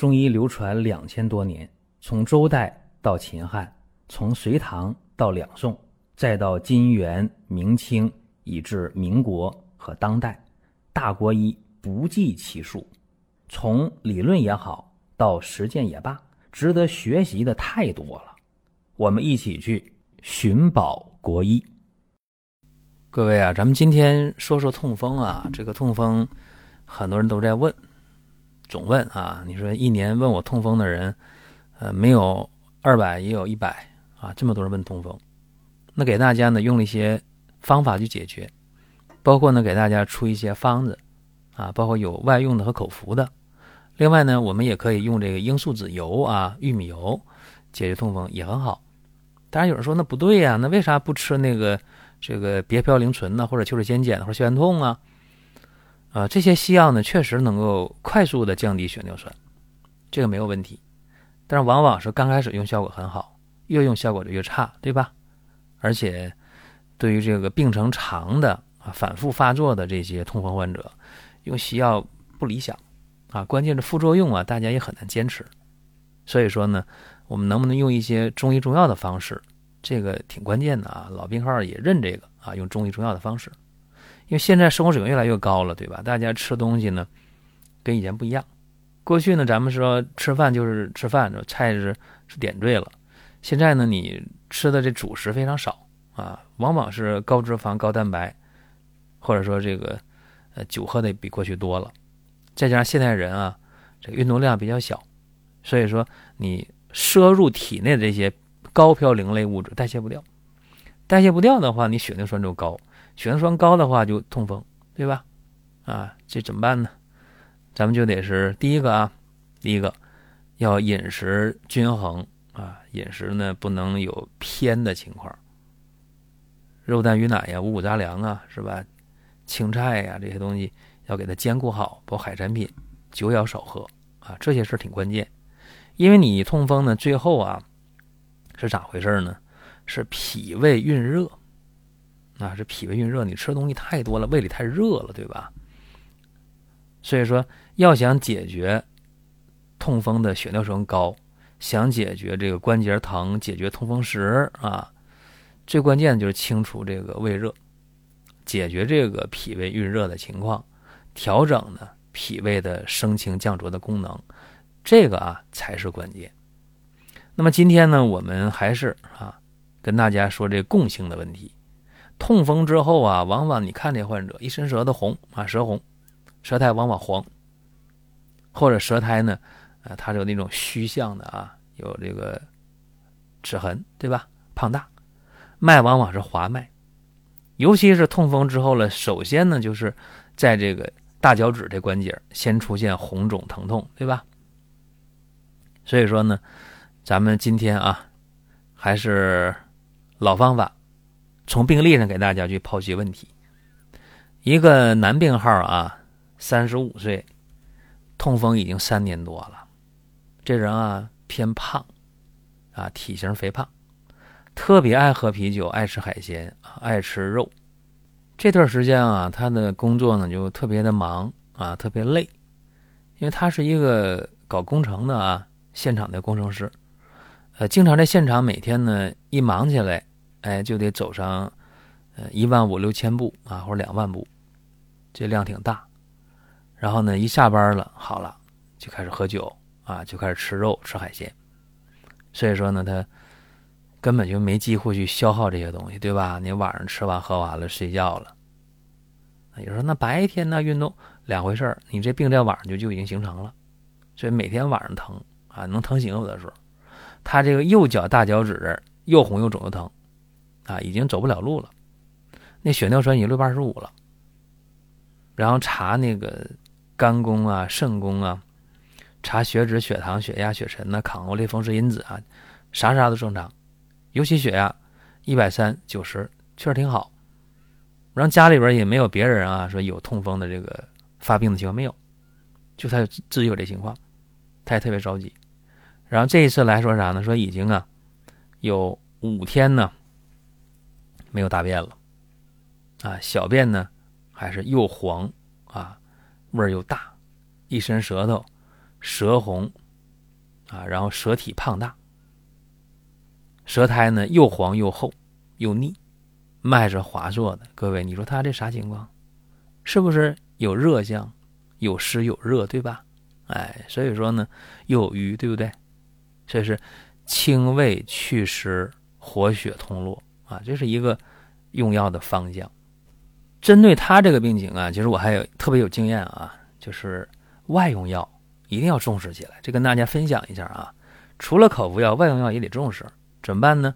中医流传两千多年，从周代到秦汉，从隋唐到两宋，再到金元明清，以至民国和当代，大国医不计其数。从理论也好，到实践也罢，值得学习的太多了。我们一起去寻宝国医。各位啊，咱们今天说说痛风啊，这个痛风很多人都在问。总问啊，你说一年问我痛风的人，呃，没有二百也有一百啊，这么多人问痛风，那给大家呢用了一些方法去解决，包括呢给大家出一些方子啊，包括有外用的和口服的。另外呢，我们也可以用这个罂粟籽油啊、玉米油解决痛风也很好。当然有人说那不对呀，那为啥不吃那个这个别嘌呤醇呢，或者秋水仙碱或者消炎痛啊？啊，这些西药呢，确实能够快速的降低血尿酸，这个没有问题。但是往往是刚开始用效果很好，越用效果就越差，对吧？而且对于这个病程长的啊、反复发作的这些痛风患者，用西药不理想啊。关键是副作用啊，大家也很难坚持。所以说呢，我们能不能用一些中医中药的方式，这个挺关键的啊。老病号也认这个啊，用中医中药的方式。因为现在生活水平越来越高了，对吧？大家吃东西呢，跟以前不一样。过去呢，咱们说吃饭就是吃饭，菜是是点缀了。现在呢，你吃的这主食非常少啊，往往是高脂肪、高蛋白，或者说这个呃酒喝的比过去多了。再加上现代人啊，这个运动量比较小，所以说你摄入体内的这些高嘌呤类物质代谢不掉，代谢不掉的话，你血尿酸就高。血酸高的话就痛风，对吧？啊，这怎么办呢？咱们就得是第一个啊，第一个要饮食均衡啊，饮食呢不能有偏的情况。肉蛋鱼奶呀，五谷杂粮啊，是吧？青菜呀这些东西要给它兼顾好，包括海产品，酒要少喝啊，这些事挺关键。因为你痛风呢，最后啊是咋回事呢？是脾胃蕴热。啊，这脾胃蕴热，你吃的东西太多了，胃里太热了，对吧？所以说，要想解决痛风的血尿酸高，想解决这个关节疼，解决痛风石啊，最关键的就是清除这个胃热，解决这个脾胃蕴热的情况，调整呢脾胃的升清降浊的功能，这个啊才是关键。那么今天呢，我们还是啊跟大家说这共性的问题。痛风之后啊，往往你看这患者一伸舌头红啊，舌红，舌苔往往黄，或者舌苔呢，啊，它有那种虚象的啊，有这个齿痕，对吧？胖大，脉往往是滑脉，尤其是痛风之后了，首先呢，就是在这个大脚趾这关节先出现红肿疼痛，对吧？所以说呢，咱们今天啊，还是老方法。从病例上给大家去剖析问题。一个男病号啊，三十五岁，痛风已经三年多了。这人啊偏胖，啊体型肥胖，特别爱喝啤酒，爱吃海鲜，爱吃肉。这段时间啊，他的工作呢就特别的忙啊，特别累，因为他是一个搞工程的啊，现场的工程师，呃，经常在现场每天呢一忙起来。哎，就得走上，呃，一万五六千步啊，或者两万步，这量挺大。然后呢，一下班了，好了，就开始喝酒啊，就开始吃肉、吃海鲜。所以说呢，他根本就没机会去消耗这些东西，对吧？你晚上吃完喝完了，睡觉了。有时候那白天呢运动两回事儿，你这病在晚上就就已经形成了，所以每天晚上疼啊，能疼醒有的时候。他这个右脚大脚趾又红又肿又疼。啊，已经走不了路了，那血尿酸已经六百二十五了。然后查那个肝功啊、肾功啊，查血脂、血糖、血压、血沉呐、抗欧类风湿因子啊，啥啥都正常，尤其血压一百三九十，确实挺好。然后家里边也没有别人啊说有痛风的这个发病的情况没有，就他自己有这情况，他也特别着急。然后这一次来说啥呢？说已经啊有五天呢。没有大便了，啊，小便呢还是又黄啊，味儿又大，一伸舌头，舌红啊，然后舌体胖大，舌苔呢又黄又厚又腻，脉是滑浊的。各位，你说他这啥情况？是不是有热象，有湿有热，对吧？哎，所以说呢，又有瘀，对不对？这是清胃祛湿、活血通络啊，这是一个用药的方向。针对他这个病情啊，其实我还有特别有经验啊，就是外用药一定要重视起来。这跟大家分享一下啊，除了口服药，外用药也得重视。怎么办呢？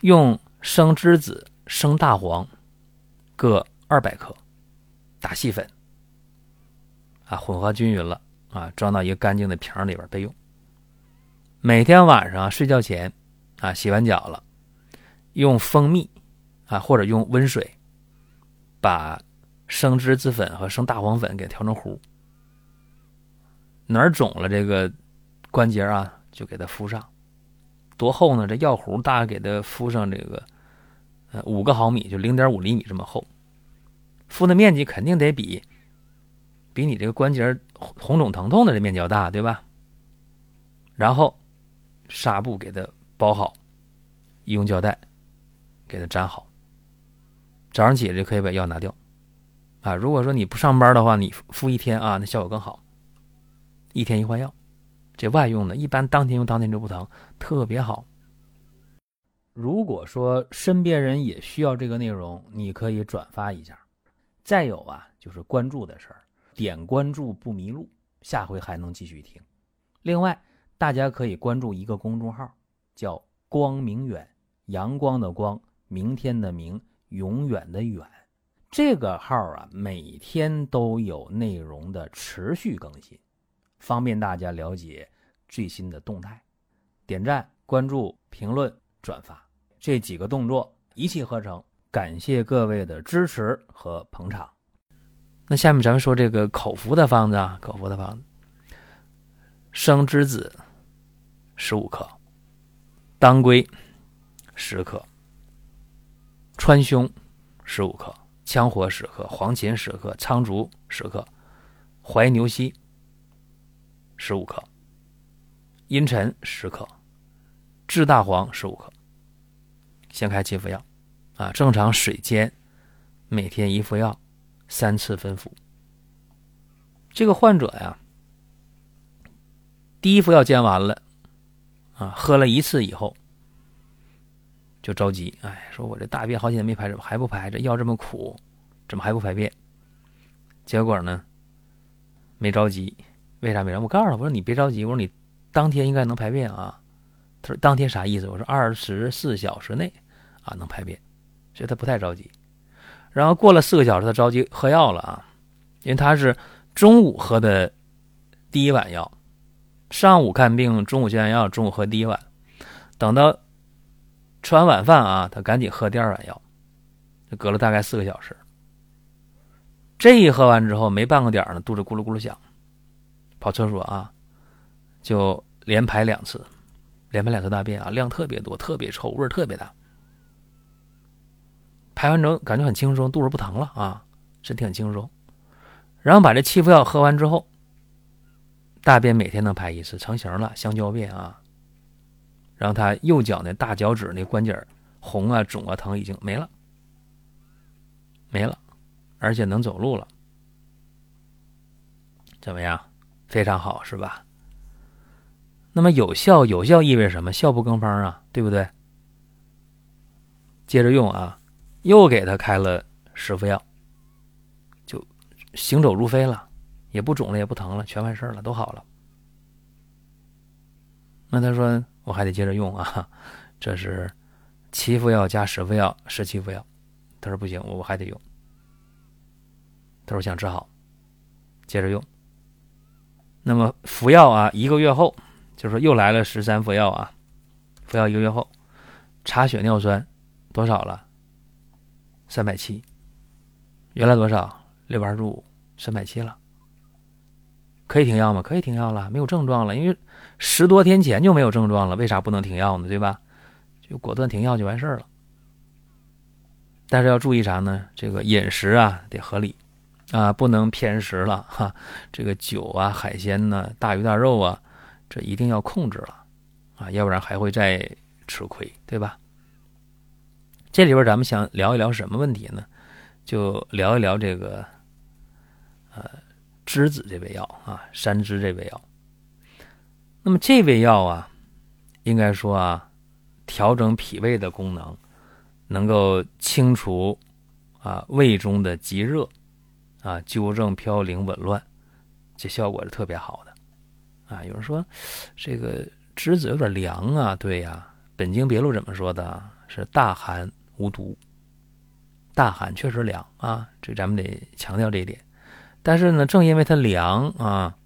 用生栀子、生大黄各二百克，打细粉，啊，混合均匀了啊，装到一个干净的瓶里边备用。每天晚上睡觉前，啊，洗完脚了，用蜂蜜啊，或者用温水。把生栀子粉和生大黄粉给调成糊，哪儿肿了这个关节啊，就给它敷上。多厚呢？这药糊大概给它敷上这个呃五个毫米，就零点五厘米这么厚。敷的面积肯定得比比你这个关节红肿疼痛的这面积要大，对吧？然后纱布给它包好，医用胶带给它粘好。早上起来就可以把药拿掉，啊，如果说你不上班的话，你敷一天啊，那效果更好。一天一换药，这外用的，一般当天用当天就不疼，特别好。如果说身边人也需要这个内容，你可以转发一下。再有啊，就是关注的事儿，点关注不迷路，下回还能继续听。另外，大家可以关注一个公众号，叫“光明远”，阳光的光，明天的明。永远的远，这个号啊，每天都有内容的持续更新，方便大家了解最新的动态。点赞、关注、评论、转发这几个动作一气呵成，感谢各位的支持和捧场。那下面咱们说这个口服的方子啊，口服的方子：生栀子十五克，当归十克。川芎十五克，羌活十克，黄芩十克，苍术十克，怀牛膝十五克，茵陈十克，炙大黄十五克。先开七服药，啊，正常水煎，每天一副药，三次分服。这个患者呀，第一服药煎完了，啊，喝了一次以后。就着急，哎，说我这大便好几天没排，怎么还不排？这药这么苦，怎么还不排便？结果呢，没着急，为啥没着？我告诉他，我说你别着急，我说你当天应该能排便啊。他说当天啥意思？我说二十四小时内啊能排便，所以他不太着急。然后过了四个小时，他着急喝药了啊，因为他是中午喝的第一碗药，上午看病，中午接完药，中午喝第一碗，等到。吃完晚饭啊，他赶紧喝第二碗药，就隔了大概四个小时。这一喝完之后，没半个点呢，肚子咕噜咕噜响，跑厕所啊，就连排两次，连排两次大便啊，量特别多，特别臭，味儿特别大。排完之后感觉很轻松，肚子不疼了啊，身体很轻松。然后把这七副药喝完之后，大便每天能排一次，成型了，香蕉便啊。让他右脚那大脚趾那关节红啊肿啊疼已经没了，没了，而且能走路了，怎么样？非常好，是吧？那么有效，有效意味什么？效不更方啊，对不对？接着用啊，又给他开了十副药，就行走如飞了，也不肿了，也不疼了，全完事了，都好了。那他说。我还得接着用啊，这是七副药加十副药，十七副药。他说不行，我我还得用。他说想治好，接着用。那么服药啊，一个月后，就是说又来了十三副药啊，服药一个月后，查血尿酸多少了？三百七，原来多少？六百二十五，三百七了。可以停药吗？可以停药了，没有症状了，因为十多天前就没有症状了，为啥不能停药呢？对吧？就果断停药就完事儿了。但是要注意啥呢？这个饮食啊得合理啊，不能偏食了哈。这个酒啊、海鲜呐、大鱼大肉啊，这一定要控制了啊，要不然还会再吃亏，对吧？这里边咱们想聊一聊什么问题呢？就聊一聊这个呃栀子这味药啊，山栀这味药。那么这味药啊，应该说啊，调整脾胃的功能，能够清除啊胃中的积热啊，纠正飘零紊乱，这效果是特别好的啊。有人说这个栀子有点凉啊，对呀，《本经别录》怎么说的？是大寒无毒。大寒确实凉啊，这咱们得强调这一点。但是呢，正因为它凉啊。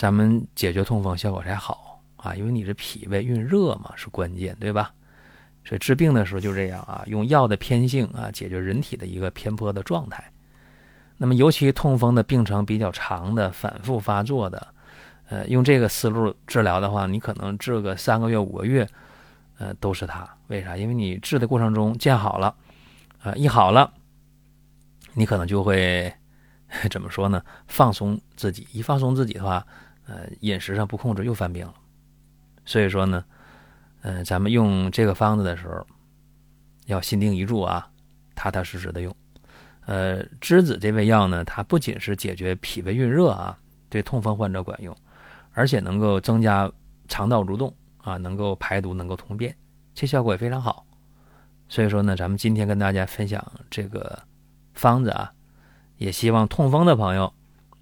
咱们解决痛风效果才好啊，因为你这脾胃运热嘛是关键，对吧？所以治病的时候就这样啊，用药的偏性啊解决人体的一个偏颇的状态。那么尤其痛风的病程比较长的、反复发作的，呃，用这个思路治疗的话，你可能治个三个月、五个月，呃，都是它。为啥？因为你治的过程中见好了，啊，一好了，你可能就会 怎么说呢？放松自己，一放松自己的话。呃，饮食上不控制又犯病了，所以说呢，呃，咱们用这个方子的时候，要心定一注啊，踏踏实实的用。呃，栀子这味药呢，它不仅是解决脾胃运热啊，对痛风患者管用，而且能够增加肠道蠕动啊，能够排毒，能够通便，这效果也非常好。所以说呢，咱们今天跟大家分享这个方子啊，也希望痛风的朋友。